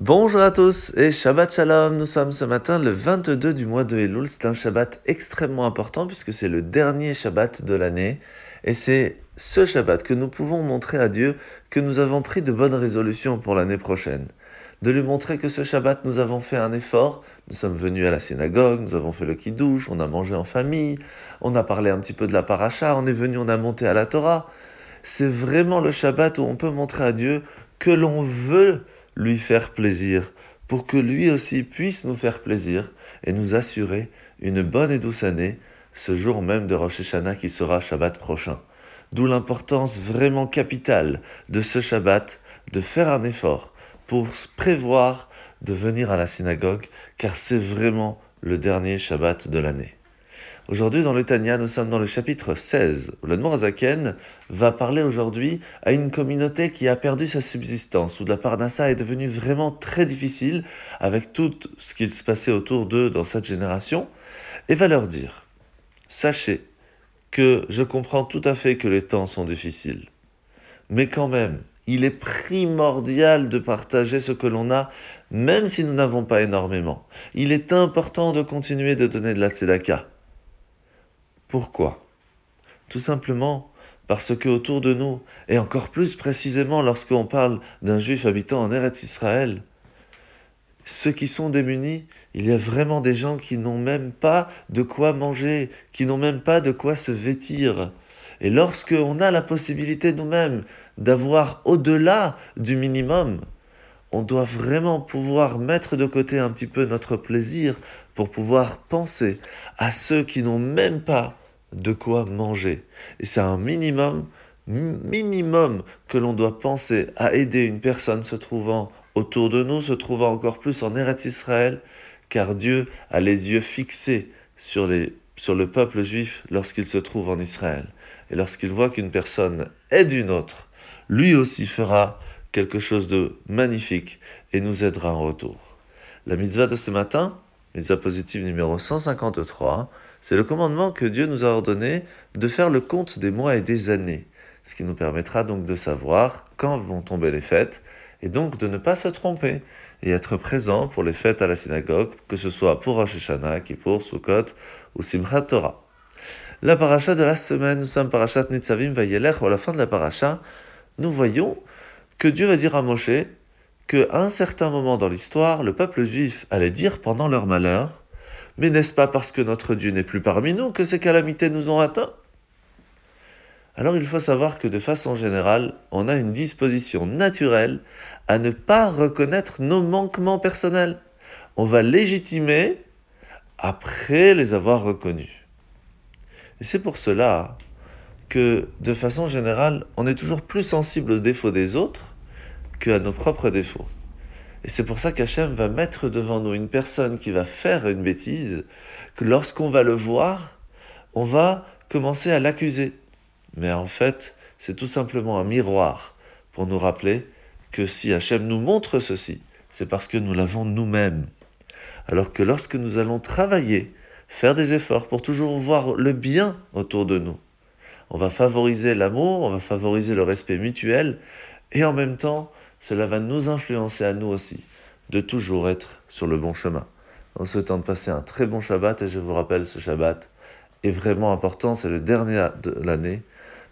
Bonjour à tous et Shabbat Shalom. Nous sommes ce matin le 22 du mois de Elul. C'est un Shabbat extrêmement important puisque c'est le dernier Shabbat de l'année. Et c'est ce Shabbat que nous pouvons montrer à Dieu que nous avons pris de bonnes résolutions pour l'année prochaine. De lui montrer que ce Shabbat nous avons fait un effort. Nous sommes venus à la synagogue, nous avons fait le kiddush, on a mangé en famille, on a parlé un petit peu de la paracha, on est venu, on a monté à la Torah. C'est vraiment le Shabbat où on peut montrer à Dieu que l'on veut lui faire plaisir, pour que lui aussi puisse nous faire plaisir et nous assurer une bonne et douce année, ce jour même de Rosh Hashanah qui sera Shabbat prochain. D'où l'importance vraiment capitale de ce Shabbat de faire un effort pour prévoir de venir à la synagogue, car c'est vraiment le dernier Shabbat de l'année. Aujourd'hui, dans le Tanya, nous sommes dans le chapitre 16, où le Zaken va parler aujourd'hui à une communauté qui a perdu sa subsistance, où la Parnassa est devenue vraiment très difficile avec tout ce qui se passait autour d'eux dans cette génération, et va leur dire Sachez que je comprends tout à fait que les temps sont difficiles, mais quand même, il est primordial de partager ce que l'on a, même si nous n'avons pas énormément. Il est important de continuer de donner de la tzedaka. Pourquoi? Tout simplement parce que autour de nous, et encore plus précisément lorsqu'on parle d'un juif habitant en Eretz Israël, ceux qui sont démunis, il y a vraiment des gens qui n'ont même pas de quoi manger, qui n'ont même pas de quoi se vêtir. Et lorsqu'on a la possibilité nous-mêmes d'avoir au-delà du minimum, on doit vraiment pouvoir mettre de côté un petit peu notre plaisir pour pouvoir penser à ceux qui n'ont même pas de quoi manger. Et c'est un minimum, minimum que l'on doit penser à aider une personne se trouvant autour de nous, se trouvant encore plus en Eretz Israël, car Dieu a les yeux fixés sur, les, sur le peuple juif lorsqu'il se trouve en Israël. Et lorsqu'il voit qu'une personne aide une autre, lui aussi fera quelque chose de magnifique et nous aidera en retour. La mitzvah de ce matin, mitzvah positive numéro 153, c'est le commandement que Dieu nous a ordonné de faire le compte des mois et des années, ce qui nous permettra donc de savoir quand vont tomber les fêtes, et donc de ne pas se tromper et être présent pour les fêtes à la synagogue, que ce soit pour Rosh Hashanah, Kippour, Sukkot ou Simchat Torah. La paracha de la semaine, nous sommes parachat Nitzavim Vayelech, à la fin de la paracha, nous voyons que Dieu va dire à Moshe qu'à un certain moment dans l'histoire, le peuple juif allait dire pendant leur malheur mais n'est-ce pas parce que notre Dieu n'est plus parmi nous que ces calamités nous ont atteints? Alors il faut savoir que de façon générale, on a une disposition naturelle à ne pas reconnaître nos manquements personnels. On va légitimer après les avoir reconnus. Et c'est pour cela que, de façon générale, on est toujours plus sensible aux défauts des autres qu'à nos propres défauts. Et c'est pour ça qu'Hachem va mettre devant nous une personne qui va faire une bêtise, que lorsqu'on va le voir, on va commencer à l'accuser. Mais en fait, c'est tout simplement un miroir pour nous rappeler que si Hachem nous montre ceci, c'est parce que nous l'avons nous-mêmes. Alors que lorsque nous allons travailler, faire des efforts pour toujours voir le bien autour de nous, on va favoriser l'amour, on va favoriser le respect mutuel, et en même temps, cela va nous influencer à nous aussi de toujours être sur le bon chemin. En souhaitant de passer un très bon Shabbat, et je vous rappelle, ce Shabbat est vraiment important, c'est le dernier de l'année.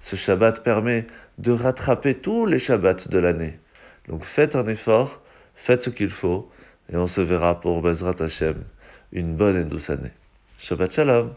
Ce Shabbat permet de rattraper tous les Shabbats de l'année. Donc faites un effort, faites ce qu'il faut, et on se verra pour Bezrat Hashem une bonne et douce année. Shabbat Shalom